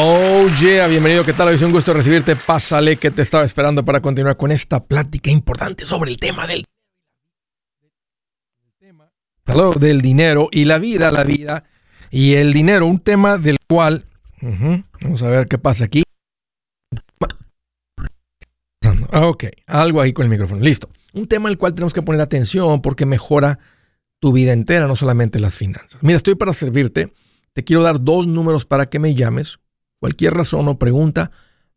Oh yeah, bienvenido, ¿qué tal? Es un gusto recibirte. Pásale que te estaba esperando para continuar con esta plática importante sobre el tema del del dinero y la vida, la vida y el dinero, un tema del cual vamos a ver qué pasa aquí. Ok, algo ahí con el micrófono, listo. Un tema al cual tenemos que poner atención porque mejora tu vida entera, no solamente las finanzas. Mira, estoy para servirte. Te quiero dar dos números para que me llames Cualquier razón o pregunta,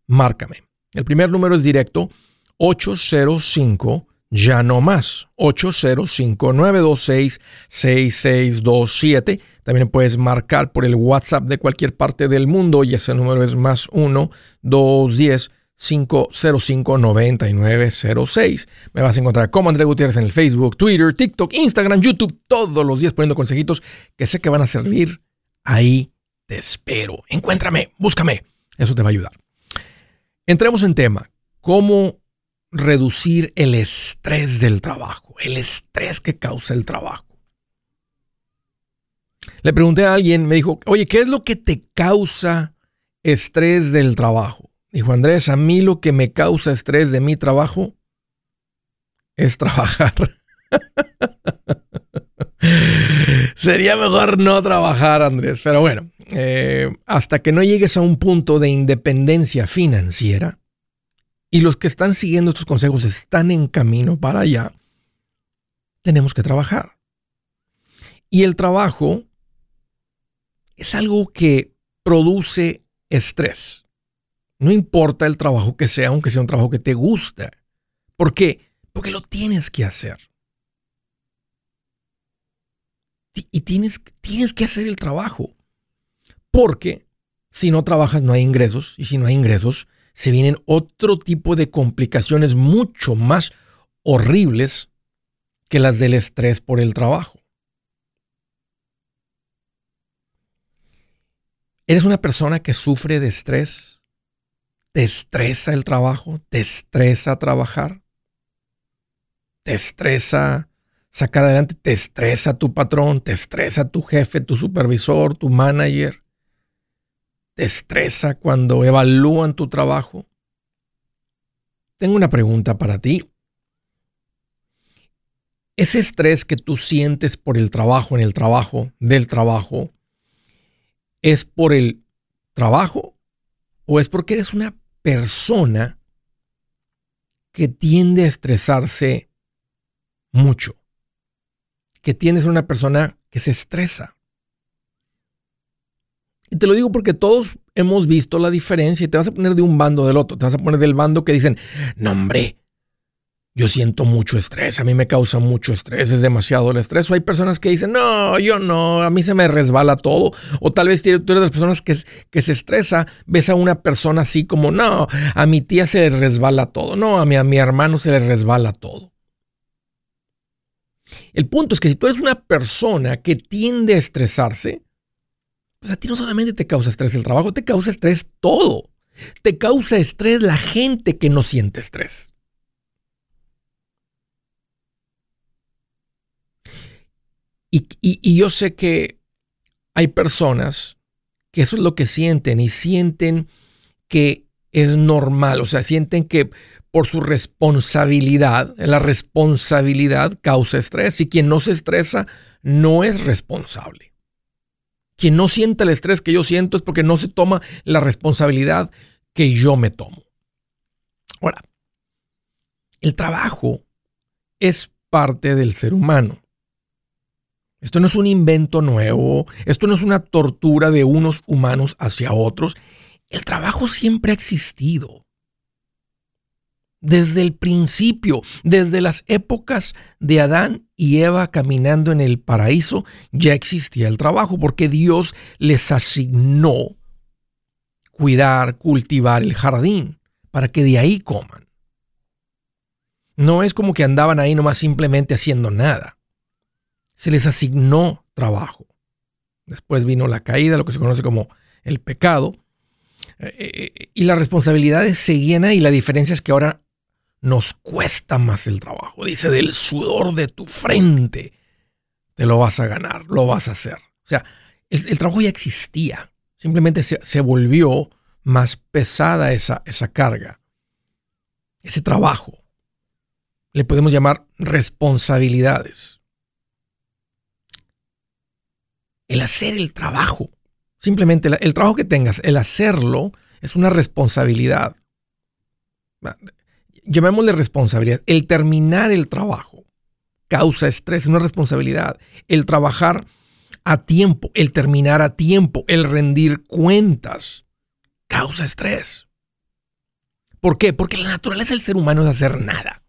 márcame. El primer número es directo 805 ya no más 805 926 6627. También puedes marcar por el WhatsApp de cualquier parte del mundo y ese número es más 1 210 505 9906. Me vas a encontrar como André Gutiérrez en el Facebook, Twitter, TikTok, Instagram, YouTube, todos los días poniendo consejitos que sé que van a servir ahí te espero. Encuéntrame, búscame. Eso te va a ayudar. Entremos en tema. ¿Cómo reducir el estrés del trabajo? El estrés que causa el trabajo. Le pregunté a alguien, me dijo, oye, ¿qué es lo que te causa estrés del trabajo? Dijo Andrés, a mí lo que me causa estrés de mi trabajo es trabajar. Sería mejor no trabajar, Andrés, pero bueno, eh, hasta que no llegues a un punto de independencia financiera, y los que están siguiendo estos consejos están en camino para allá, tenemos que trabajar. Y el trabajo es algo que produce estrés. No importa el trabajo que sea, aunque sea un trabajo que te gusta. ¿Por qué? Porque lo tienes que hacer. Y tienes, tienes que hacer el trabajo. Porque si no trabajas no hay ingresos y si no hay ingresos se vienen otro tipo de complicaciones mucho más horribles que las del estrés por el trabajo. ¿Eres una persona que sufre de estrés? ¿Te estresa el trabajo? ¿Te estresa trabajar? ¿Te estresa sacar adelante? ¿Te estresa tu patrón? ¿Te estresa tu jefe, tu supervisor, tu manager? Te estresa cuando evalúan tu trabajo? Tengo una pregunta para ti. ¿Ese estrés que tú sientes por el trabajo, en el trabajo, del trabajo, es por el trabajo o es porque eres una persona que tiende a estresarse mucho? Que tiende a ser una persona que se estresa. Y te lo digo porque todos hemos visto la diferencia y te vas a poner de un bando del otro. Te vas a poner del bando que dicen, no hombre, yo siento mucho estrés, a mí me causa mucho estrés, es demasiado el estrés. O hay personas que dicen, no, yo no, a mí se me resbala todo. O tal vez tú eres de las personas que, que se estresa, ves a una persona así como, no, a mi tía se le resbala todo, no, a mi, a mi hermano se le resbala todo. El punto es que si tú eres una persona que tiende a estresarse, pues a ti no solamente te causa estrés el trabajo, te causa estrés todo. Te causa estrés la gente que no siente estrés. Y, y, yo sé que hay personas que eso es lo que sienten y sienten que es normal, o sea, sienten que por su responsabilidad, la responsabilidad causa estrés y quien no se estresa no es responsable. Quien no siente el estrés que yo siento es porque no se toma la responsabilidad que yo me tomo. Ahora, el trabajo es parte del ser humano. Esto no es un invento nuevo, esto no es una tortura de unos humanos hacia otros. El trabajo siempre ha existido desde el principio, desde las épocas de Adán y Eva caminando en el paraíso, ya existía el trabajo porque Dios les asignó cuidar, cultivar el jardín para que de ahí coman. No es como que andaban ahí nomás simplemente haciendo nada. Se les asignó trabajo. Después vino la caída, lo que se conoce como el pecado. Eh, eh, y las responsabilidades seguían ahí. La diferencia es que ahora nos cuesta más el trabajo. Dice, del sudor de tu frente te lo vas a ganar, lo vas a hacer. O sea, el, trabajo ya existía. Simplemente se, volvió más pesada esa, esa carga, ese trabajo. Le podemos llamar responsabilidades. El hacer el trabajo, simplemente el trabajo que tengas, el hacerlo es una responsabilidad. Llamémosle responsabilidad. El terminar el trabajo causa estrés, es una responsabilidad. El trabajar a tiempo, el terminar a tiempo, el rendir cuentas, causa estrés. ¿Por qué? Porque la naturaleza del ser humano es hacer nada.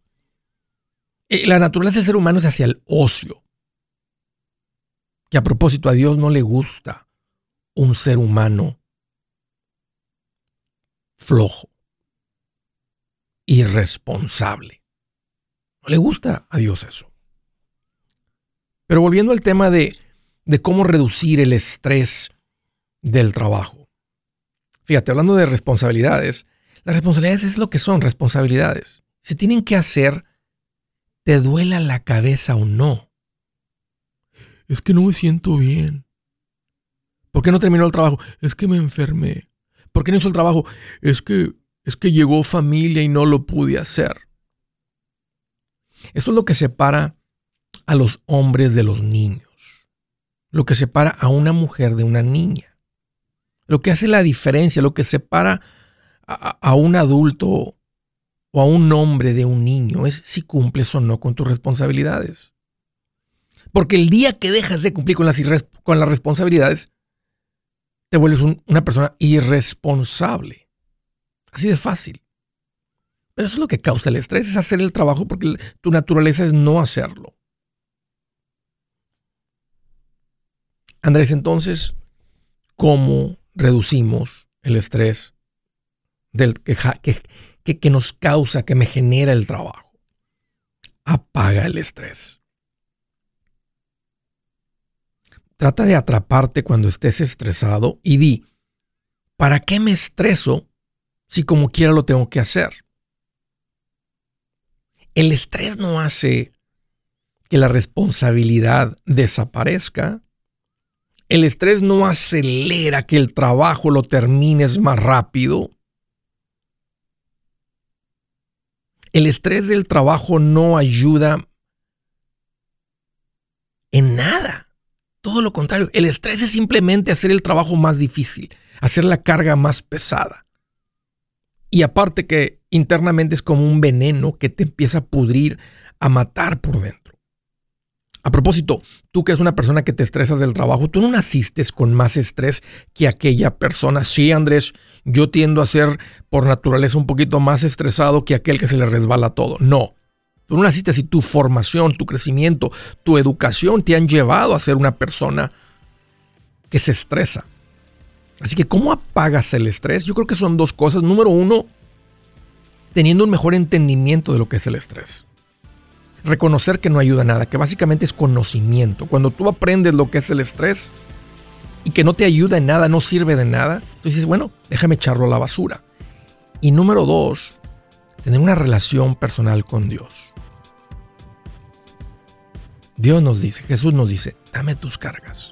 Eh, la naturaleza del ser humano es hacia el ocio. Que a propósito, a Dios no le gusta un ser humano flojo, irresponsable. No le gusta a Dios eso. Pero volviendo al tema de, de cómo reducir el estrés del trabajo. Fíjate, hablando de responsabilidades, las responsabilidades es lo que son responsabilidades. Se tienen que hacer, te duela la cabeza o no. Es que no me siento bien. ¿Por qué no terminó el trabajo? Es que me enfermé. ¿Por qué no hizo el trabajo? Es que, es que llegó familia y no lo pude hacer. Esto es lo que separa a los hombres de los niños. Lo que separa a una mujer de una niña. Lo que hace la diferencia, lo que separa a, un adulto o a un hombre de un niño es si cumples o no con tus responsabilidades. Porque el día que dejas de cumplir con las responsabilidades, te vuelves una persona irresponsable. Así de fácil. Pero eso es lo que causa el estrés, es hacer el trabajo porque tu naturaleza es no hacerlo. Andrés, entonces, ¿cómo reducimos el estrés del que, que, que nos causa, que me genera el trabajo? Apaga el estrés. Trata de atraparte cuando estés estresado y di, ¿para qué me estreso si como quiera lo tengo que hacer? El estrés no hace que la responsabilidad desaparezca. El estrés no acelera que el trabajo lo termines más rápido. El estrés del trabajo no ayuda en nada. Todo lo contrario, el estrés es simplemente hacer el trabajo más difícil, hacer la carga más pesada. Y aparte que internamente es como un veneno que te empieza a pudrir, a matar por dentro. A propósito, tú que es una persona que te estresas del trabajo, tú no naciste con más estrés que aquella persona. Sí, Andrés, yo tiendo a ser por naturaleza un poquito más estresado que aquel que se le resbala todo. No, Tú no naciste así, tu formación, tu crecimiento, tu educación te han llevado a ser una persona que se estresa. Así que, ¿cómo apagas el estrés? Yo creo que son dos cosas. Número uno, teniendo un mejor entendimiento de lo que es el estrés. Reconocer que no ayuda a nada, que básicamente es conocimiento. Cuando tú aprendes lo que es el estrés y que no te ayuda en nada, no sirve de nada, tú dices, bueno, déjame echarlo a la basura. Y número dos, tener una relación personal con Dios. Dios nos dice, Jesús nos dice, dame tus cargas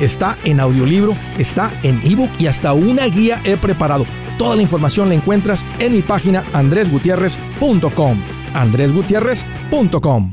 está en audiolibro, está en ebook y hasta una guía he preparado. Toda la información la encuentras en mi página andresgutierrez.com. andresgutierrez.com.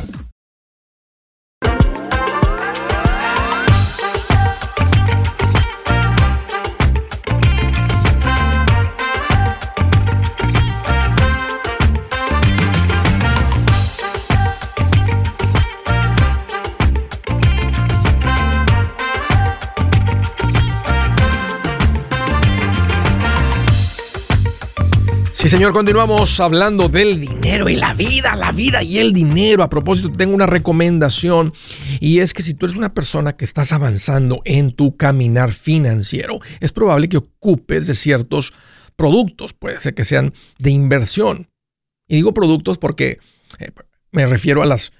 Señor, continuamos hablando del dinero y la vida, la vida y el dinero. A propósito, tengo una recomendación y es que si tú eres una persona que estás avanzando en tu caminar financiero, es probable que ocupes de ciertos productos, puede ser que sean de inversión. Y digo productos porque eh, me refiero a las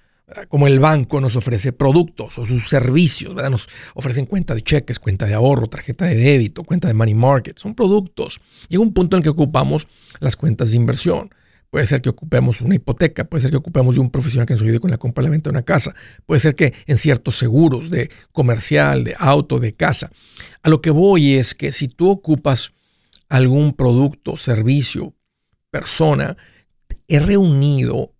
como el banco nos ofrece productos o sus servicios. Nos ofrecen cuenta de cheques, cuenta de ahorro, tarjeta de débito, cuenta de money market, son productos. Llega un punto en que ocupamos las cuentas de inversión. Puede ser que ocupemos una hipoteca, puede ser que ocupemos de un profesional que nos ayude con la compra y la venta de una casa, puede ser que en ciertos seguros de comercial, de auto, de casa. A lo que voy es que si tú ocupas algún producto, servicio, persona, he reunido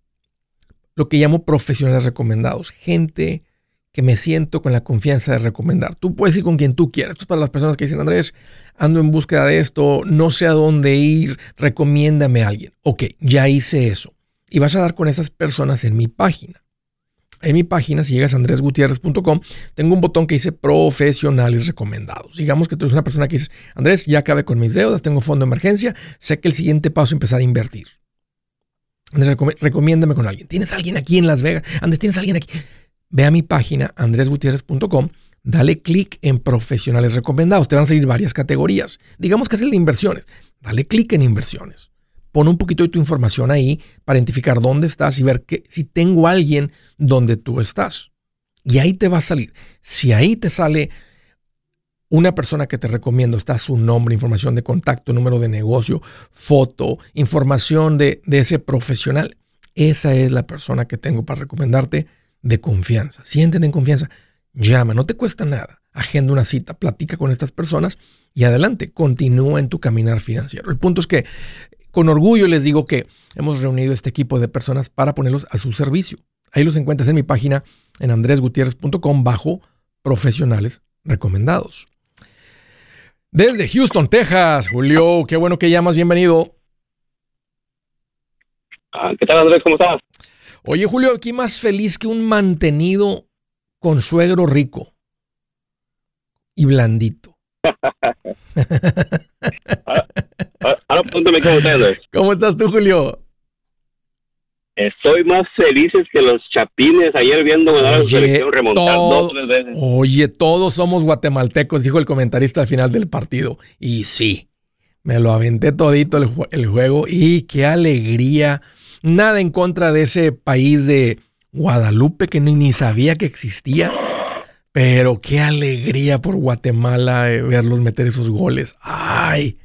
lo que llamo profesionales recomendados, gente que me siento con la confianza de recomendar. Tú puedes ir con quien tú quieras. Esto es para las personas que dicen, Andrés, ando en búsqueda de esto, no sé a dónde ir, recomiéndame a alguien. Ok, ya hice eso. Y vas a dar con esas personas en mi página. En mi página, si llegas a andresgutierrez.com, tengo un botón que dice profesionales recomendados. Digamos que tú eres una persona que dice, Andrés, ya acabé con mis deudas, tengo fondo de emergencia, sé que el siguiente paso es empezar a invertir recomiéndame con alguien. ¿Tienes alguien aquí en Las Vegas? Andrés, ¿tienes alguien aquí? Ve a mi página andresgutierrez.com, dale clic en profesionales recomendados. Te van a salir varias categorías. Digamos que es el de inversiones. Dale clic en inversiones. Pon un poquito de tu información ahí para identificar dónde estás y ver que, si tengo alguien donde tú estás. Y ahí te va a salir. Si ahí te sale una persona que te recomiendo, está su nombre, información de contacto, número de negocio, foto, información de, ese profesional. Esa es la persona que tengo para recomendarte de confianza. Siéntete en confianza. Llama, no te cuesta nada. Agenda una cita, platica con estas personas y adelante, continúa en tu caminar financiero. El punto es que con orgullo les digo que hemos reunido este equipo de personas para ponerlos a su servicio. Ahí los encuentras en mi página en andresgutierrez.com bajo profesionales recomendados. Desde Houston, Texas, Julio, qué bueno que llamas, bienvenido. Ah, ¿Qué tal, Andrés? ¿Cómo estás? Oye, Julio, aquí más feliz que un mantenido con suegro rico y blandito. ahora, pregúntame cómo estás. ¿Cómo estás tú, Julio? Estoy más felices que los chapines ayer viendo la selección remontar dos tres veces. Oye, todos somos guatemaltecos, dijo el comentarista al final del partido. Y sí, me lo aventé todito el, el juego y qué alegría. Nada en contra de ese país de Guadalupe que ni, ni sabía que existía. Pero qué alegría por Guatemala eh, verlos meter esos goles. Ay,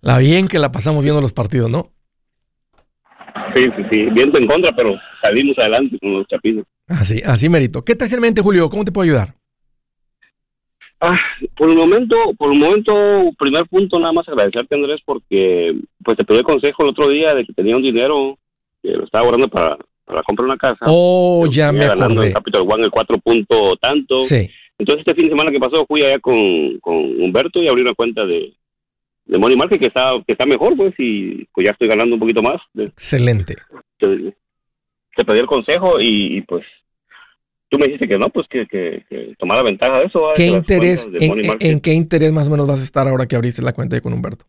la bien que la pasamos viendo los partidos, ¿no? Sí, sí, sí. Viento en contra, pero salimos adelante con los chapines. Así, así merito. ¿Qué tal en mente, Julio? ¿Cómo te puedo ayudar? Ah, por el momento, por el momento, primer punto, nada más agradecerte, Andrés, porque pues te pedí el consejo el otro día de que tenía un dinero que lo estaba ahorrando para, para comprar una casa. Oh, ya me acordé. el Capital One el cuatro punto tanto. Sí. Entonces este fin de semana que pasó fui allá con, con Humberto y abrí una cuenta de, de Money Market que está, que está mejor, pues, y pues ya estoy ganando un poquito más. Excelente. Te, pedí el consejo y, pues tú me dijiste que no, pues que, que, tomara ventaja de eso. ¿Qué interés, en, qué interés más o menos vas a estar ahora que abriste la cuenta con Humberto?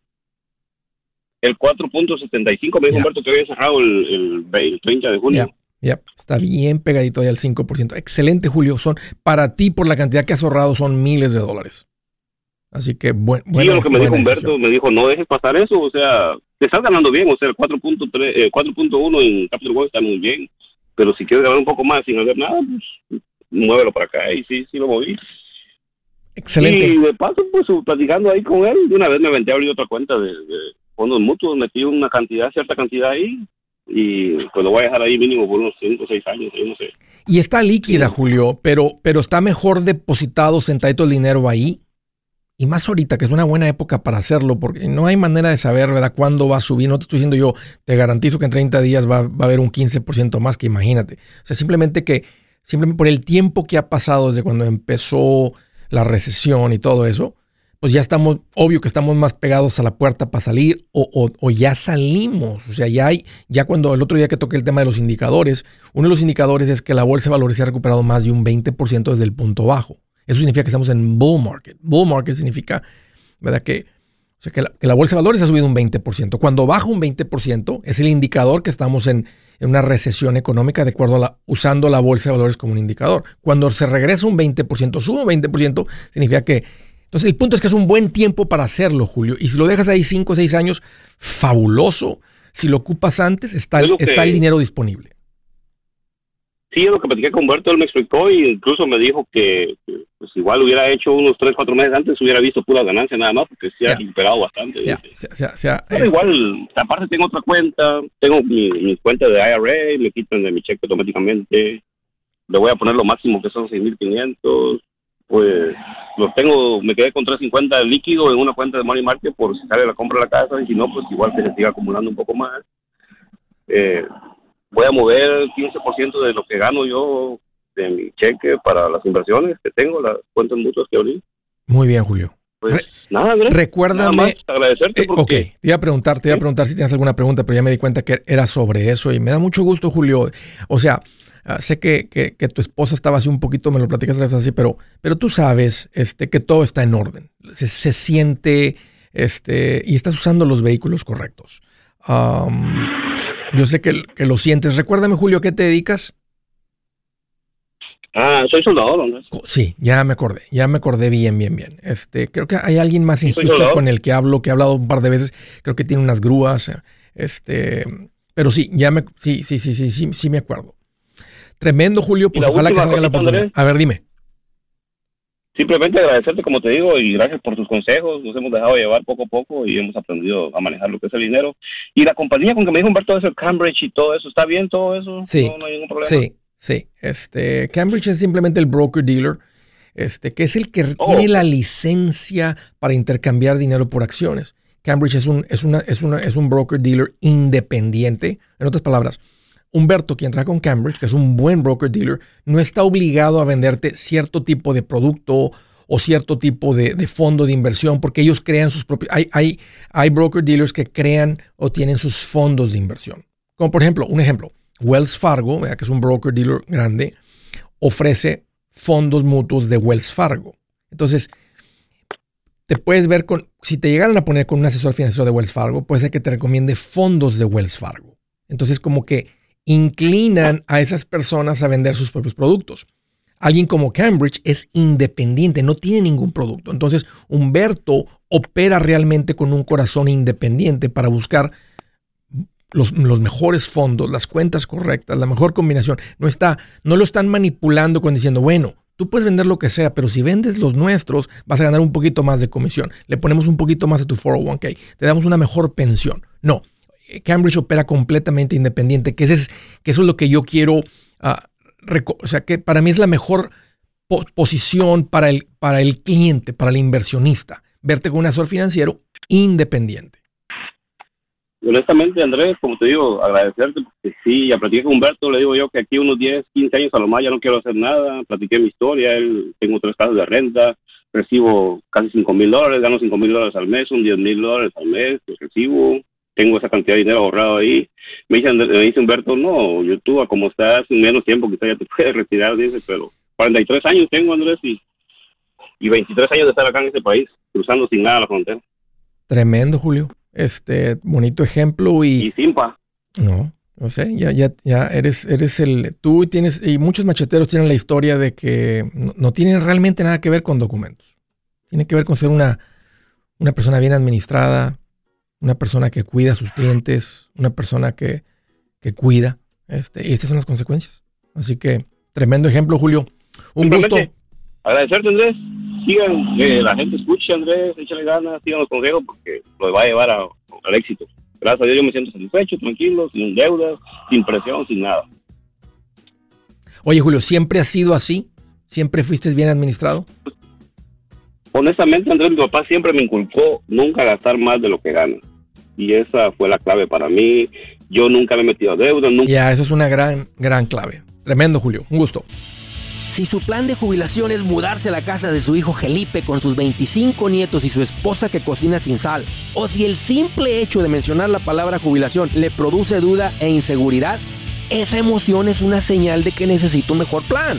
El 4.75, me dijo Humberto que había cerrado el, el, 30 de junio. Ya, está bien pegadito ahí al 5%. Excelente, Julio. Son, para ti, por la cantidad que has ahorrado, son miles de dólares. Así que bueno. Bueno, lo que me dijo Humberto, me dijo, no dejes pasar eso, o sea, te estás ganando bien, o sea, el 4.1 eh, en Capital One está muy bien, pero si quieres ganar un poco más sin hacer nada, pues muévelo para acá y sí, sí lo moví. Excelente. Y de paso, pues platicando ahí con él, de una vez me aventé a abrir otra cuenta de, fondos mutuos, metí una cantidad, cierta cantidad ahí, y pues lo voy a dejar ahí mínimo por unos 5 o 6 años, yo no sé. Y está líquida, Julio, pero, pero está mejor depositado, sentadito el dinero ahí y más ahorita, que es una buena época para hacerlo, porque no hay manera de saber, ¿verdad?, cuándo va a subir. No te estoy diciendo yo, te garantizo que en 30 días va, a haber un 15% más, que imagínate. O sea, simplemente que, simplemente por el tiempo que ha pasado desde cuando empezó la recesión y todo eso, pues ya estamos, obvio que estamos más pegados a la puerta para salir o, o, ya salimos. O sea, ya hay, ya cuando el otro día que toqué el tema de los indicadores, uno de los indicadores es que la bolsa de valores se ha recuperado más de un 20% desde el punto bajo. Eso significa que estamos en bull market. Bull market significa, ¿verdad? Que, o sea, que, la, bolsa de valores ha subido un 20%. Cuando baja un 20%, es el indicador que estamos en, una recesión económica de acuerdo a la, usando la bolsa de valores como un indicador. Cuando se regresa un 20%, sube un 20%, significa que... Entonces el punto es que es un buen tiempo para hacerlo, Julio. Y si lo dejas ahí 5 o 6 años, fabuloso. Si lo ocupas antes, está, está el dinero disponible. Sí, lo que platiqué con Humberto, él me explicó e incluso me dijo que pues igual hubiera hecho unos 3, 4 meses antes, hubiera visto pura ganancia nada más, porque se ha recuperado bastante. Pero igual, aparte tengo otra cuenta, tengo mi, cuenta de IRA, me quitan de mi cheque automáticamente, le voy a poner lo máximo que son 6.500, pues los tengo, me quedé con 350 líquido en una cuenta de Money Market por si sale la compra de la casa, y si no, pues igual que se siga acumulando un poco más. Eh, voy a mover el 15% de lo que gano yo de mi cheque para las inversiones que tengo, las cuentas mutuas que abrí. Muy bien, Julio. Pues nada, Andrés. Recuérdame. agradecerte. Eh, ok, te iba a preguntar, te iba a preguntar si tienes alguna pregunta, pero ya me di cuenta que era sobre eso y me da mucho gusto, Julio. O sea, ah, sé que, que, tu esposa estaba así un poquito, me lo platicas así, pero, pero tú sabes este, que todo está en orden. Se, se siente este, y estás usando los vehículos correctos. Yo sé que, lo sientes. Recuérdame, Julio, ¿a qué te dedicas? Ah, soy soldador, ¿no? Sí, ya me acordé, ya me acordé bien, bien, bien. Este, creo que hay alguien más injusto con el que hablo, que he hablado un par de veces, creo que tiene unas grúas, este, pero sí, ya me, sí, sí, sí, sí, sí, sí me acuerdo. Tremendo, Julio, pues ojalá que salga la oportunidad. A ver, dime simplemente agradecerte, como te digo, y gracias por tus consejos. Nos hemos dejado llevar poco a poco y hemos aprendido a manejar lo que es el dinero. Y la compañía con que me dijo Humberto es el Cambridge y todo eso, ¿está bien todo eso? Sí. No, hay ningún problema. Sí, sí. Este, Cambridge es simplemente el broker dealer, este, que es el que oh, tiene la licencia para intercambiar dinero por acciones. Cambridge es un, es, una, es, una, es un broker dealer independiente. En otras palabras, Humberto, quien trabaja con Cambridge, que es un buen broker dealer, no está obligado a venderte cierto tipo de producto o cierto tipo de, fondo de inversión, porque ellos crean sus propios... Hay, hay, hay broker dealers que crean o tienen sus fondos de inversión. Como por ejemplo, un ejemplo, Wells Fargo, que es un broker dealer grande, ofrece fondos mutuos de Wells Fargo. Entonces, te puedes ver con, si te llegaran a poner con un asesor financiero de Wells Fargo, puede ser que te recomiende fondos de Wells Fargo. Entonces, como que inclinan a esas personas a vender sus propios productos. Alguien como Cambridge es independiente, no tiene ningún producto. Entonces, Humberto opera realmente con un corazón independiente para buscar los, mejores fondos, las cuentas correctas, la mejor combinación. No, está, no lo están manipulando con diciendo, bueno, tú puedes vender lo que sea, pero si vendes los nuestros, vas a ganar un poquito más de comisión. Le ponemos un poquito más a tu 401k, te damos una mejor pensión. No, Cambridge opera completamente independiente, que, es, que eso es lo que yo quiero, ah, o sea, que para mí es la mejor posición para el, para el cliente, para el inversionista, verte con un asesor financiero independiente. Honestamente, Andrés, como te digo, agradecerte, porque sí, ya platiqué con Humberto, le digo yo que aquí unos 10, 15 años a lo más ya no quiero hacer nada, platiqué mi historia, él, tengo tres casas de renta, recibo casi 5 mil dólares, gano 5 mil dólares al mes, un 10 mil dólares al mes, pues recibo, tengo esa cantidad de dinero ahorrado ahí. Me dice, me dice Humberto, no, YouTube, como estás en menos tiempo, quizás ya te puedes retirar, dice, pero 43 años tengo, Andrés, y, y 23 años de estar acá en este país, cruzando sin nada la frontera. Tremendo, Julio. Este, bonito ejemplo y... Y simpa. No, no sé, ya, ya, ya eres, eres el... Tú tienes, y muchos macheteros tienen la historia de que no, no tienen realmente nada que ver con documentos. Tiene que ver con ser una, una persona bien administrada, una persona que cuida a sus clientes, una persona que, que cuida. Este, y estas son las consecuencias. Así que, tremendo ejemplo, Julio. Un gusto. Agradecerte, Andrés. Sigan, que la gente escuche, Andrés, échale ganas, sigan los consejos porque lo va a llevar a, al éxito. Gracias a Dios yo me siento satisfecho, tranquilo, sin deudas, sin presión, sin nada. Oye, Julio, ¿siempre has sido así? ¿Siempre fuiste bien administrado? Honestamente, Andrés, mi papá siempre me inculcó nunca gastar más de lo que gana. Y esa fue la clave para mí. Yo nunca me he metido a deuda. Nunca... Ya, esa es una gran, gran clave. Tremendo, Julio. Un gusto. Si su plan de jubilación es mudarse a la casa de su hijo Felipe con sus 25 nietos y su esposa que cocina sin sal, o si el simple hecho de mencionar la palabra jubilación le produce duda e inseguridad, esa emoción es una señal de que necesita un mejor plan.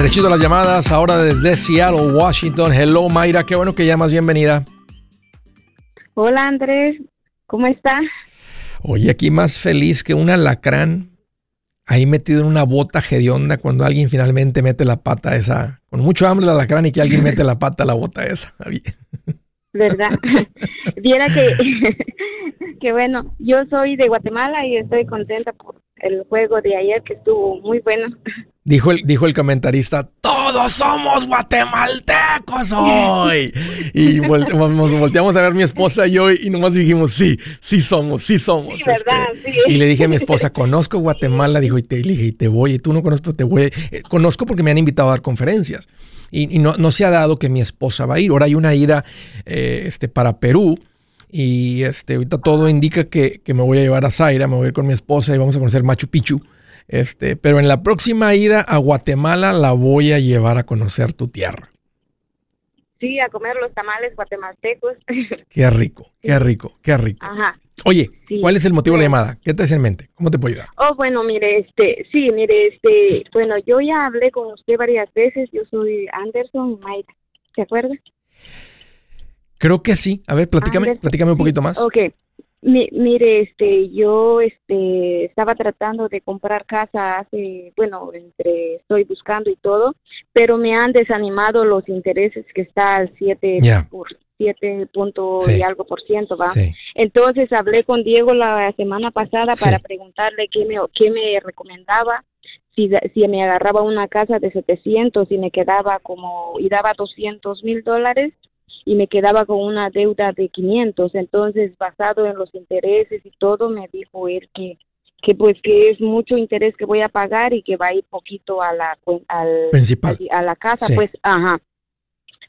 Derechito a las llamadas, ahora desde Seattle, Washington. Hello, Mayra, qué bueno que llamas, bienvenida. Hola, Andrés, ¿cómo está? Oye, aquí más feliz que un alacrán ahí metido en una bota hedionda cuando alguien finalmente mete la pata esa, con mucho hambre el alacrán y que alguien mete la pata a la bota esa. ¿Verdad? Viera que, que bueno, yo soy de Guatemala y estoy contenta por el juego de ayer que estuvo muy bueno. Dijo el, dijo el comentarista, todos somos guatemaltecos hoy. Y nos volteamos a ver mi esposa y yo y nomás dijimos, sí, sí somos, sí somos. Sí, ¿verdad? Este, y le dije a mi esposa, conozco Guatemala, dijo, y te le dije, y te voy, y tú no conozco, te voy. Eh, conozco porque me han invitado a dar conferencias. Y, y no, no, se ha dado que mi esposa va a ir. Ahora hay una ida eh, este, para Perú. Y este, ahorita todo indica que, que, me voy a llevar a Zaira, me voy a ir con mi esposa y vamos a conocer Machu Picchu. Este, pero en la próxima ida a Guatemala la voy a llevar a conocer tu tierra. Sí, a comer los tamales guatemaltecos. Qué rico, qué rico, qué rico. Ajá. Oye, sí. ¿cuál es el motivo de la llamada? ¿Qué traes en mente? ¿Cómo te puedo ayudar? Oh, bueno, mire, este, sí, mire, este, bueno, yo ya hablé con usted varias veces. Yo soy Anderson Maida. ¿Se acuerda? Creo que sí. A ver, platícame, Anderson, platícame un poquito más. Ok. Mi, mire, este, yo, este, estaba tratando de comprar casa hace, bueno, entre, estoy buscando y todo, pero me han desanimado los intereses que está al 7 yeah. por 7 punto sí. y algo por ciento, ¿va? Sí. Entonces hablé con Diego la semana pasada para preguntarle qué me, qué me recomendaba, si, si me agarraba una casa de 700 y me quedaba como, y daba 200 mil dólares, y me quedaba con una deuda de 500. Entonces, basado en los intereses y todo, me dijo él que que pues que es mucho interés que voy a pagar y que va a ir poquito a la al, principal a, a la casa, sí. pues, ajá.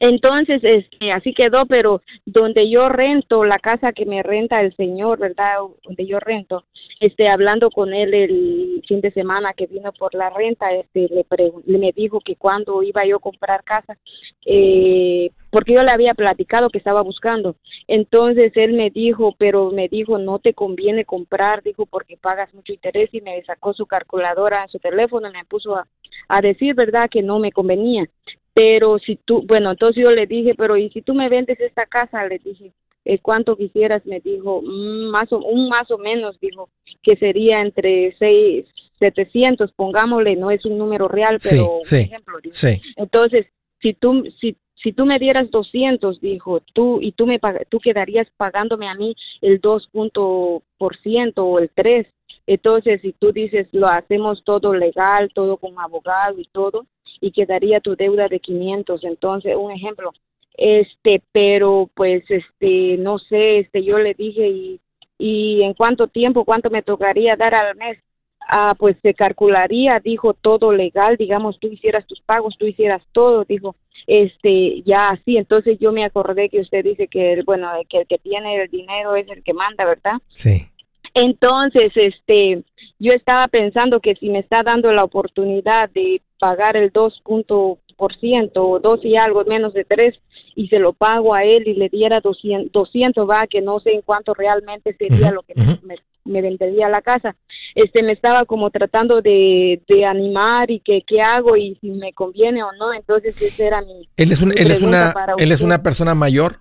Entonces, este, así quedó, pero donde yo rento, la casa que me renta el señor, ¿verdad? Donde yo rento, este, hablando con él el fin de semana que vino por la renta, este, le, le me dijo que cuando iba yo a comprar casa, eh, porque yo le había platicado que estaba buscando. Entonces él me dijo, pero me dijo, no te conviene comprar, dijo, porque pagas mucho interés y me sacó su calculadora su teléfono me puso a, a decir, ¿verdad?, que no me convenía pero si tú, bueno, entonces yo le dije, pero ¿y si tú me vendes esta casa? Le dije, eh, ¿cuánto quisieras? Me dijo, mm, más o, un más o menos, dijo, que sería entre seis, 700, pongámosle, no es un número real, Sí, pero un sí, ejemplo. digo. Sí. Entonces, si tú, si, si tú me dieras 200, dijo, tú y tú me tú quedarías pagándome a mí el 2 punto por ciento o el 3. Entonces, si tú dices, lo hacemos todo legal, todo con abogado y todo, y quedaría tu deuda de 500. Entonces, un ejemplo, este, pero pues, este, no sé, este, yo le dije y, y en cuánto tiempo, cuánto me tocaría dar al mes. Ah, pues se calcularía, dijo todo legal, digamos, tú hicieras tus pagos, tú hicieras todo, dijo, este, ya así, entonces yo me acordé que usted dice que, bueno, que el que tiene el dinero es el que manda, ¿verdad? Sí. Entonces, este, yo estaba pensando que si me está dando la oportunidad de pagar el 2 punto por ciento o 2 y algo menos de 3 y se lo pago a él y le diera 200, 200 va, que no sé en cuánto realmente sería lo que me, me vendería la casa. Este, me estaba como tratando de, de animar y que qué hago y si me conviene o no, entonces esa era mi... Él es, un- mi él es pregunta una, para él es una persona mayor.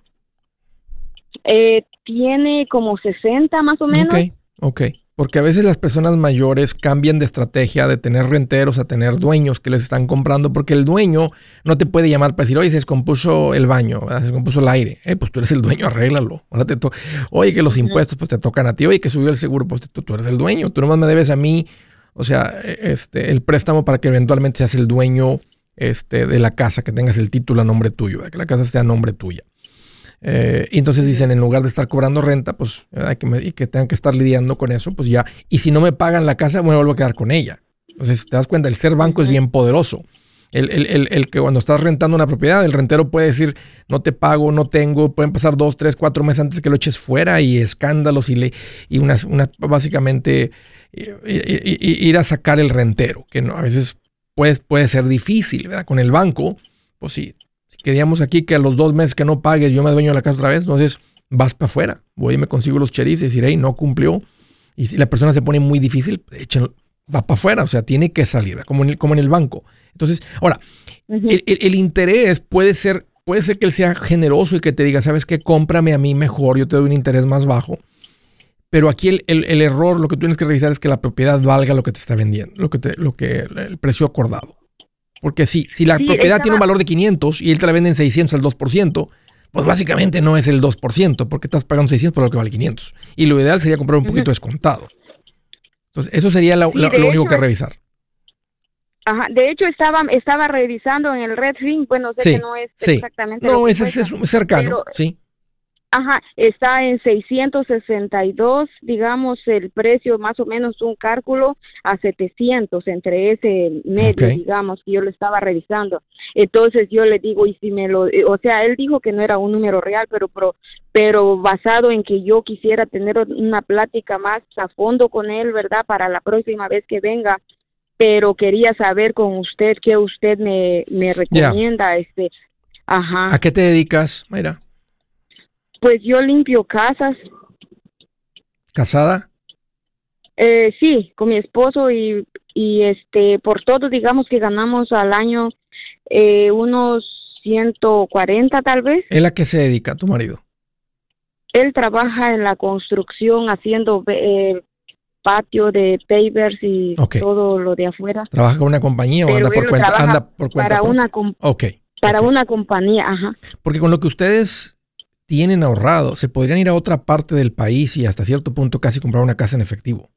Eh, tiene como 60 más o menos. Ok. Porque a veces las personas mayores cambian de estrategia de tener renteros a tener dueños que les están comprando, porque el dueño no te puede llamar para decir, oye, se descompuso el baño, ¿verdad? se descompuso el aire. Eh, pues tú eres el dueño, arréglalo. Ahora te oye, que los impuestos pues te tocan a ti. Oye, que subió el seguro, pues tú, tú eres el dueño. Tú nomás me debes a mí, o sea, eh, este, el préstamo para que eventualmente seas el dueño este, de la casa, que tengas el título a nombre tuyo, ¿verdad? que la casa esté a nombre tuya. Eh, y entonces dicen, en lugar de estar cobrando renta, pues, que me- y que tengan que estar lidiando con eso, pues ya. Y si no me pagan la casa, me vuelvo a quedar con ella. Entonces, te das cuenta, el ser banco es bien poderoso. El, el- el- el que cuando estás rentando una propiedad, el rentero puede decir, no te pago, no tengo, pueden pasar dos, tres, cuatro meses antes que lo eches fuera y escándalos y, le, y una, una- básicamente ir a sacar el rentero, que no, a veces puede, puede ser difícil, ¿verdad? Con el banco, pues sí, si queríamos aquí que a los dos meses que no pagues yo me dueño de la casa otra vez, entonces vas para afuera, voy y me consigo los sheriffs y decir, hey, no cumplió. Y si la persona se pone muy difícil, échenlo, va para afuera, o sea, tiene que salir, como en el, como en el banco. Entonces, ahora, el, el- el interés puede ser, puede ser que él sea generoso y que te diga, ¿sabes qué? Cómprame a mí mejor, yo te doy un interés más bajo. Pero aquí el, el- el error, lo que tú tienes que revisar es que la propiedad valga lo que te está vendiendo, lo que, te, lo que el precio acordado. Porque si, si la Sí, propiedad tiene un valor de 500 y él te la vende en 600 al 2%, pues básicamente no es el 2%, porque estás pagando 600 por lo que vale 500. Y lo ideal sería comprar un poquito descontado. Entonces, eso sería la- Sí, la- de lo único hecho, que revisar. Ajá, de hecho estaba estaba revisando en el Red Ring, bueno, sé Sí, que no es sí. exactamente lo No, que ese es, cercano, Pero- sí. Ajá, está en 662, digamos, el precio más o menos un cálculo a 700 entre ese medio, digamos, que yo lo estaba revisando. Entonces yo le digo, y si me lo, eh, o sea, él dijo que no era un número real, pero, pero, pero basado en que yo quisiera tener una plática más a fondo con él, ¿verdad? Para la próxima vez que venga, pero quería saber con usted qué usted me, me recomienda, este, ajá. ¿A qué te dedicas, Mayra? Pues yo limpio casas, ¿Casada? Eh, sí, con mi esposo y, y este, por todo, digamos que ganamos al año eh, unos 140 tal vez. ¿Él a qué se dedica, tu marido? Él trabaja en la construcción haciendo eh, patio de pavers y todo lo de afuera. ¿Trabaja con una compañía o anda por cuenta? Anda por cuenta para propia? una com- Ok. para ok. una compañía, ajá. Porque con lo que ustedes tienen ahorrado, se podrían ir a otra parte del país y hasta cierto punto casi comprar una casa en efectivo.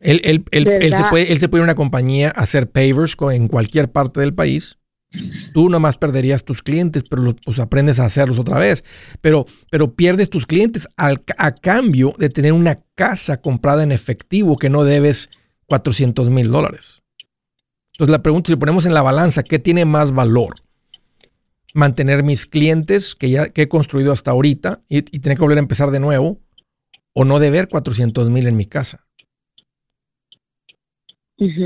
Él, él- él- él se puede, él se puede ir a una compañía a hacer pavers en cualquier parte del país. Tú nomás perderías tus clientes, pero los- pues aprendes a hacerlos otra vez. Pero, pero pierdes tus clientes al- a cambio de tener una casa comprada en efectivo que no debes 400 mil dólares. Entonces la pregunta, si ponemos en la balanza, ¿qué tiene más valor? Mantener mis clientes que ya que he construido hasta ahorita y, y tener que volver a empezar de nuevo o no deber 400 mil en mi casa.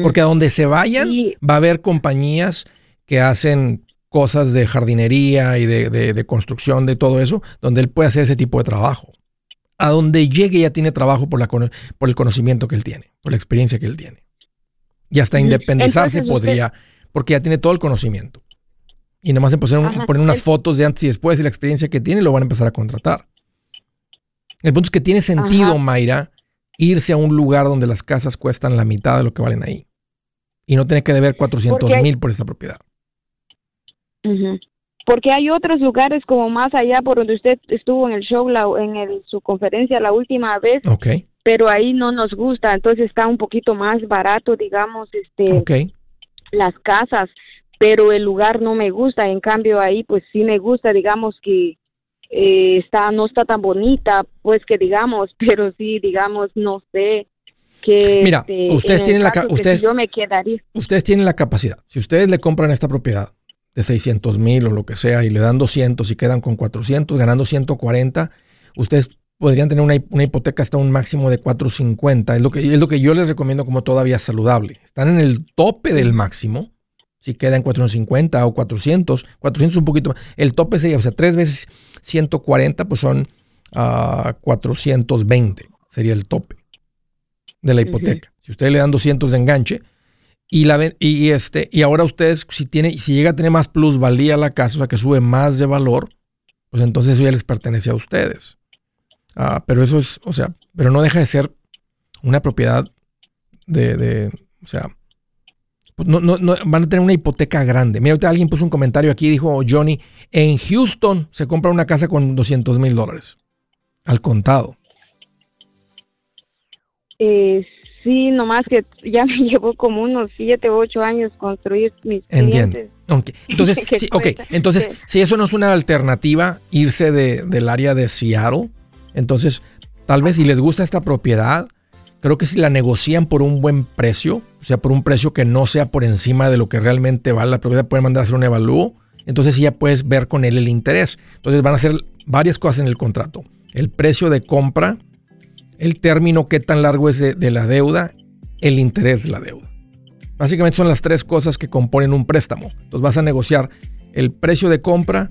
Porque a donde se vayan Sí. va a haber compañías que hacen cosas de jardinería y de, de- de construcción, de todo eso, donde él puede hacer ese tipo de trabajo. A donde llegue ya tiene trabajo por, la, por el conocimiento que él tiene, por la experiencia que él tiene. Y hasta independizarse Entonces, podría, porque ya tiene todo el conocimiento. Y nada más se pusieron, Ajá. poner unas fotos de antes y después y la experiencia que tiene, lo van a empezar a contratar. El punto es que tiene sentido, Ajá. Mayra, irse a un lugar donde las casas cuestan la mitad de lo que valen ahí. Y no tener que deber 400 mil por esa propiedad. Porque hay otros lugares como más allá por donde usted estuvo en el show, en su conferencia la última vez. Pero ahí no nos gusta, entonces está un poquito más barato, digamos, este, las casas, pero el lugar no me gusta. En cambio ahí, pues sí me gusta, digamos que eh, está no está tan bonita, pues que digamos, pero sí, digamos, no sé. Que, Mira, este, ustedes tienen la ustedes, yo me quedaría. ustedes tienen la capacidad. Si ustedes le compran esta propiedad de 600 mil o lo que sea y le dan 200 y quedan con 400, ganando 140, ustedes podrían tener una, hipoteca hasta un máximo de 450. Es lo, que, es lo que yo les recomiendo como todavía saludable. Están en el tope del máximo. Si quedan 450 o 400, 400 un poquito más. El tope sería, o sea, tres veces 140, pues son 420. Ah, sería el tope de la hipoteca. Si ustedes le dan 200 de enganche y, la, y, este, y ahora ustedes, si, tiene, si llega a tener más plusvalía la casa, o sea, que sube más de valor, pues entonces eso ya les pertenece a ustedes. Ah, pero eso es, o sea, pero no deja de ser una propiedad de, de o sea, pues no, no, van a tener una hipoteca grande. Mira, alguien puso un comentario aquí, dijo Johnny, en Houston se compra una casa con 200 mil dólares al contado. Eh, sí, nomás que ya me llevó como unos 7 o 8 años construir mis Entiendo. Entonces, sí, okay. entonces si eso no es una alternativa, irse de, del área de Seattle, entonces tal vez si les gusta esta propiedad, creo que si la negocian por un buen precio, o sea, por un precio que no sea por encima de lo que realmente vale la propiedad, pueden mandar a hacer un evalúo, entonces ya puedes ver con él el interés. Entonces van a hacer varias cosas en el contrato. El precio de compra, el término, qué tan largo es de, la deuda, el interés de la deuda. Básicamente son las tres cosas que componen un préstamo. Entonces vas a negociar el precio de compra,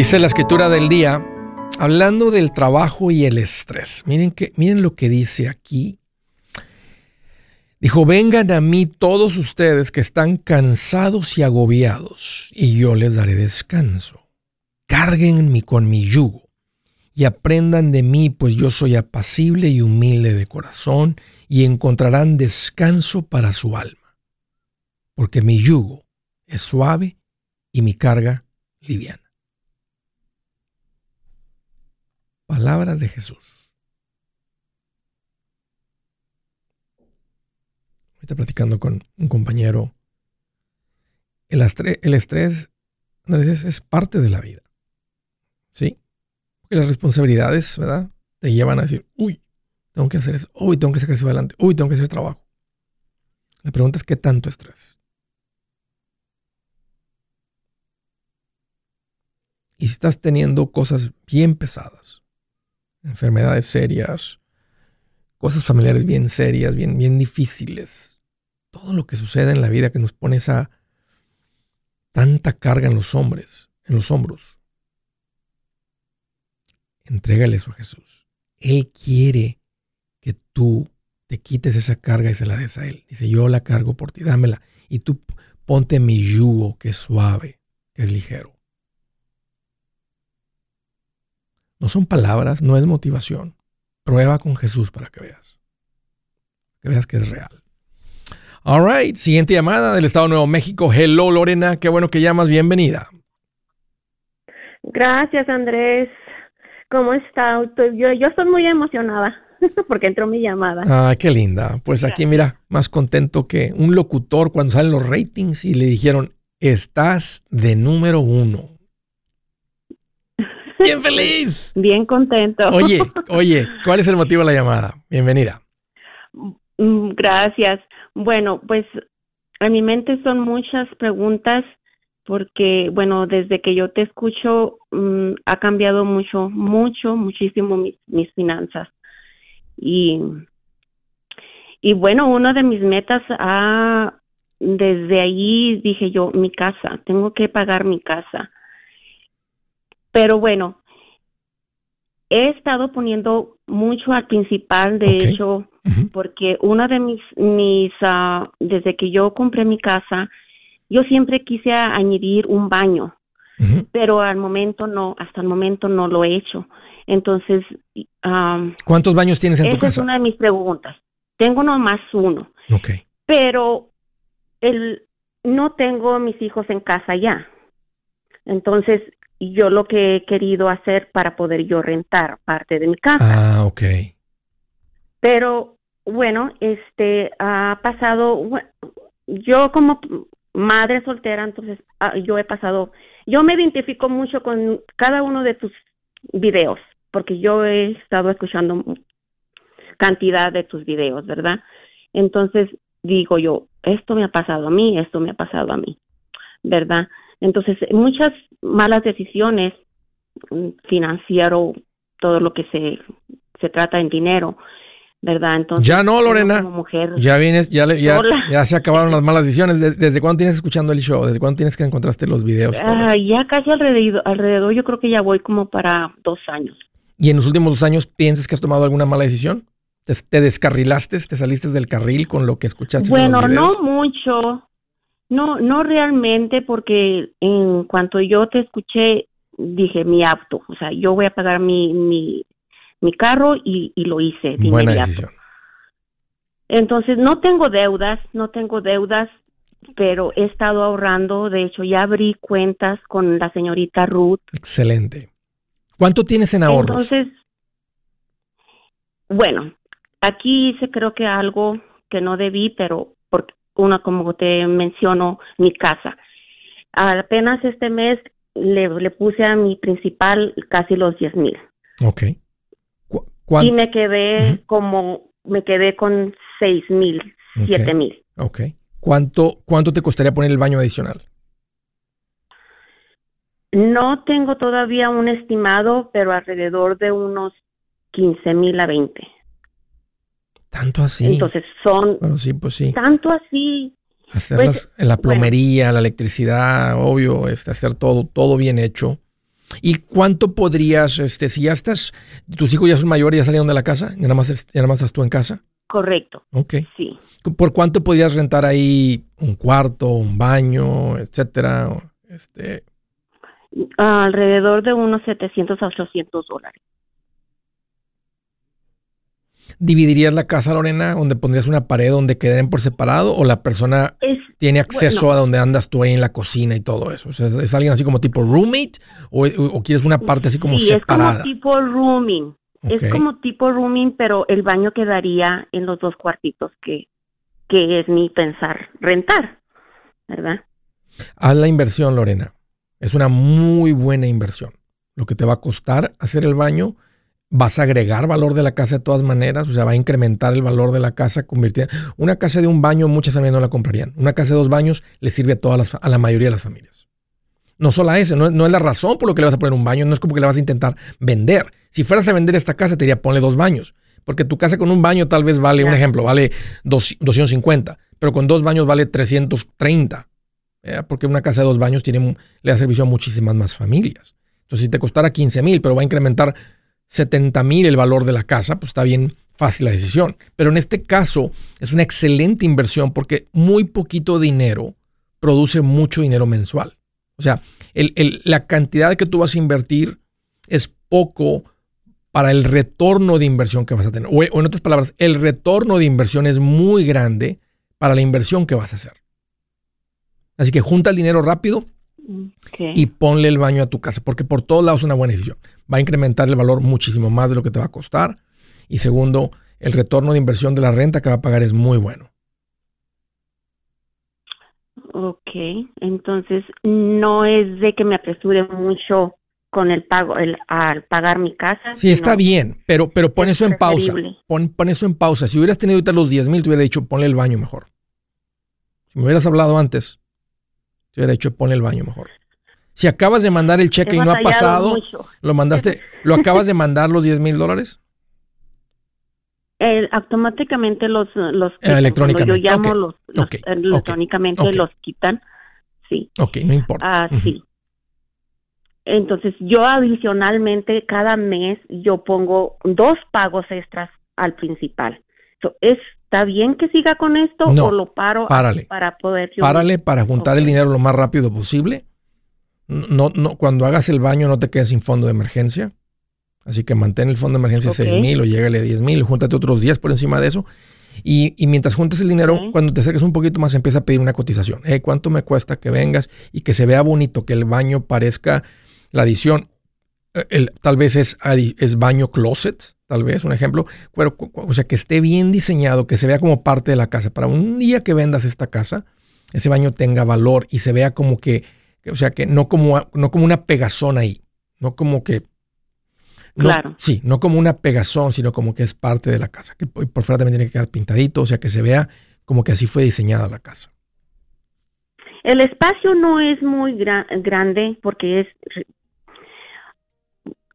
Dice la escritura del día, hablando del trabajo y el estrés. Miren, que, miren lo que dice aquí. Dijo, vengan a mí todos ustedes que están cansados y agobiados, y yo les daré descanso. Carguen con mi yugo y aprendan de mí, pues yo soy apacible y humilde de corazón, y encontrarán descanso para su alma. Porque mi yugo es suave y mi carga liviana. Palabras de Jesús. Ahorita platicando con un compañero. El, estrés, el estrés Andrés, es, parte de la vida. ¿Sí? Porque las responsabilidades, ¿verdad? Te llevan a decir, uy, tengo que hacer eso, uy, tengo que sacar eso adelante, uy, tengo que hacer trabajo. La pregunta es, ¿qué tanto estrés? Y si estás teniendo cosas bien pesadas, enfermedades serias, cosas familiares bien serias, bien, bien difíciles. Todo lo que sucede en la vida que nos pone esa tanta carga en los hombres, en los hombros. Entrégale eso a Jesús. Él quiere que tú te quites esa carga y se la des a Él. Dice, yo la cargo por ti, dámela. Y tú ponte mi yugo que es suave, que es ligero. No son palabras, no es motivación. Prueba con Jesús para que veas. Que veas que es real. All right, siguiente llamada del Estado de Nuevo México. Hello, Lorena, qué bueno que llamas, bienvenida. Gracias, Andrés. ¿Cómo está? Yo, yo estoy muy emocionada porque entró mi llamada. Ah, qué linda. Pues aquí, mira, más contento que un locutor cuando salen los ratings y le dijeron, estás de número uno. ¡Bien feliz! Bien contento. Oye, oye, ¿cuál es el motivo de la llamada? Bienvenida. Mm, gracias. Bueno, pues en mi mente son muchas preguntas porque, bueno, desde que yo te escucho mm, ha cambiado mucho, mucho, muchísimo mis, mis finanzas. Y, y bueno, una de mis metas ha, desde ahí dije yo, mi casa, tengo que pagar mi casa. Pero bueno, he estado poniendo mucho al principal, de hecho, porque una de mis, mis uh, desde que yo compré mi casa, yo siempre quise añadir un baño, pero al momento no, hasta el momento no lo he hecho. Entonces, um, ¿cuántos baños tienes en tu casa? Esa es una de mis preguntas. Tengo nomás uno. Ok. Pero el, no tengo mis hijos en casa ya. Entonces, yo lo que he querido hacer para poder yo rentar parte de mi casa. Ah, ok. Pero bueno, este ha pasado, yo como madre soltera, entonces ah, yo he pasado, yo me identifico mucho con cada uno de tus videos, porque yo he estado escuchando cantidad de tus videos, ¿verdad? Entonces digo yo, esto me ha pasado a mí, esto me ha pasado a mí, ¿verdad? Entonces, muchas malas decisiones mm, financiero, todo lo que se, se trata en dinero, ¿verdad? Entonces, ya no, Lorena. ya vienes, ya, ya, se acabaron las malas decisiones. ¿Desde, cuándo tienes escuchando el show? ¿Desde cuándo tienes que encontraste los videos? Ah, ya casi alrededor, alrededor, yo creo que ya voy como para dos años. ¿Y en los últimos dos años piensas que has tomado alguna mala decisión? ¿Te, descarrilaste? ¿Te saliste del carril con lo que escuchaste? Bueno, en no mucho. No, no realmente, porque en cuanto yo te escuché, dije mi apto. O sea, yo voy a pagar mi, mi, mi carro y, lo hice. Buena decisión. Entonces, no tengo deudas, no tengo deudas, pero he estado ahorrando. De hecho, ya abrí cuentas con la señorita Ruth. Excelente. ¿Cuánto tienes en ahorros? Entonces, bueno, aquí hice creo que algo que no debí, pero porque una, como te menciono, mi casa. Apenas este mes le, le puse a mi principal casi los 10 mil. Ok. Y me quedé como, me quedé con seis mil, siete mil. Ok. ¿Cuánto, ¿Cuánto te costaría poner el baño adicional? No tengo todavía un estimado, pero alrededor de unos 15 mil a 20. Tanto así. Entonces son. Bueno, sí, pues sí. Tanto así. Hacer pues, la plomería, la electricidad, obvio, este, hacer todo, todo bien hecho. ¿Y cuánto podrías, este, si ya estás, tus hijos ya son mayores, ya salieron de la casa, ya nada más, ya nada más estás tú en casa? Correcto. Ok. Sí. ¿Por cuánto podrías rentar ahí un cuarto, un baño, etcétera? Este... alrededor de unos 700 a 800 dólares. ¿Dividirías la casa, Lorena, donde pondrías una pared donde queden por separado o la persona tiene acceso a donde andas tú ahí en la cocina y todo eso? ¿Es alguien así como tipo roommate o, quieres una parte así como separada? es como tipo rooming. Es como tipo rooming, pero el baño quedaría en los dos cuartitos que, que es mi pensar rentar, ¿verdad? Haz la inversión, Lorena. Es una muy buena inversión. Lo que te va a costar hacer el baño vas a agregar valor de la casa de todas maneras, o sea, va a incrementar el valor de la casa, convirtiendo... Una casa de un baño muchas familias no la comprarían. Una casa de dos baños le sirve a, todas las, a la mayoría de las familias. No solo a ese, no, es la razón por lo que le vas a poner un baño, no es como que le vas a intentar vender. Si fueras a vender esta casa, te diría, ponle dos baños. Porque tu casa con un baño tal vez vale, un ejemplo, vale 250, pero con dos baños vale 330. Porque una casa de dos baños tiene, le da servicio a muchísimas más familias. Entonces, si te costara 15 mil, pero va a incrementar 70 mil el valor de la casa, pues está bien fácil la decisión. Pero en este caso es una excelente inversión porque muy poquito dinero produce mucho dinero mensual. O sea, la cantidad que tú vas a invertir es poco para el retorno de inversión que vas a tener. O, en otras palabras, el retorno de inversión es muy grande para la inversión que vas a hacer. Así que junta el dinero rápido y ponle el baño a tu casa, porque por todos lados es una buena decisión. Va a incrementar el valor muchísimo más de lo que te va a costar. Y segundo, el retorno de inversión de la renta que va a pagar es muy bueno. Ok, entonces no es de que me apresure mucho con el pago, el, al pagar mi casa. Sí, está bien, pero, pero pon eso en pausa. Pon, pon, eso en pausa. Si hubieras tenido ahorita los 10 mil, te hubiera dicho, ponle el baño mejor. Si me hubieras hablado antes, te hubiera dicho, ponle el baño mejor. Si acabas de mandar el cheque y no ha pasado, lo mandaste, ¿lo acabas de mandar los 10 mil dólares? automáticamente los los quitan. electrónicamente. yo llamo los, electrónicamente los quitan. Sí. Ok, no importa. Ah, sí. Entonces, yo adicionalmente cada mes yo pongo dos pagos extras al principal. ¿Está bien que siga con esto o lo paro para poder Párale para juntar el dinero lo más rápido posible. No, no, cuando hagas el baño no te quedes sin fondo de emergencia. Así que mantén el fondo de emergencia okay. 6 mil o llégale a 10 mil, júntate otros 10 por encima de eso. Y, mientras juntas el dinero, cuando te acerques un poquito más, empieza a pedir una cotización. Eh, ¿Cuánto me cuesta que vengas y que se vea bonito, que el baño parezca la adición? El, tal vez es, es baño closet, tal vez, un ejemplo. Pero, o sea, que esté bien diseñado, que se vea como parte de la casa. Para un día que vendas esta casa, ese baño tenga valor y se vea como que, o sea, que no como, no como una pegazón ahí, no como que claro. Sí, no como una pegazón, sino como que es parte de la casa. Que por fuera también tiene que quedar pintadito, o sea, que se vea como que así fue diseñada la casa. El espacio no es muy grande porque es,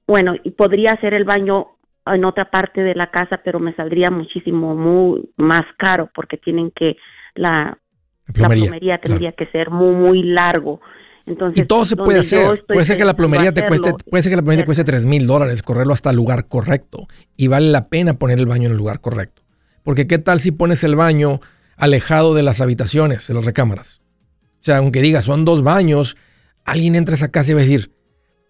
bueno, podría hacer el baño en otra parte de la casa, pero me saldría muchísimo muy más caro porque tienen que la, la plomería, tendría que ser muy muy largo y todo se puede hacer. Puede ser que la plomería te cueste, puede ser que la plomería te cueste 3 mil dólares, correrlo hasta el lugar correcto. Y vale la pena poner el baño en el lugar correcto. Porque qué tal si pones el baño alejado de las habitaciones, de las recámaras. O sea, aunque digas son dos baños, alguien entra a esa casa y va a decir,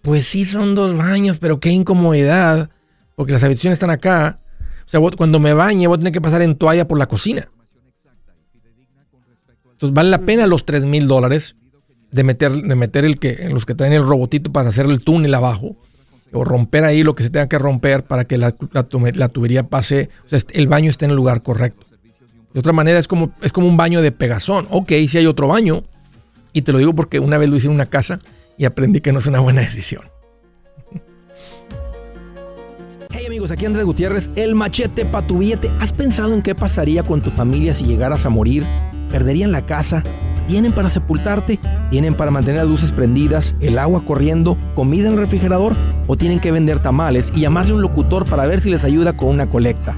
pues sí son dos baños, pero qué incomodidad, porque las habitaciones están acá. O sea, cuando me bañe voy a tener que pasar en toalla por la cocina. Entonces vale la pena los 3 mil dólares de meter, de meter el que, en los que traen el robotito para hacer el túnel abajo, o romper ahí lo que se tenga que romper para que la, la, tubería pase, o sea, el baño esté en el lugar correcto. De otra manera es como, es como un baño de pegazón. Ok, si hay otro baño, y te lo digo porque una vez lo hice en una casa y aprendí que no es una buena decisión. Hey amigos, aquí Andrés Gutiérrez, el machete para tu billete. ¿Has pensado en qué pasaría con tu familia si llegaras a morir? ¿Perderían la casa? tienen para sepultarte, tienen para mantener las luces prendidas, el agua corriendo, comida en el refrigerador o tienen que vender tamales y llamarle un locutor para ver si les ayuda con una colecta.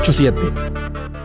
87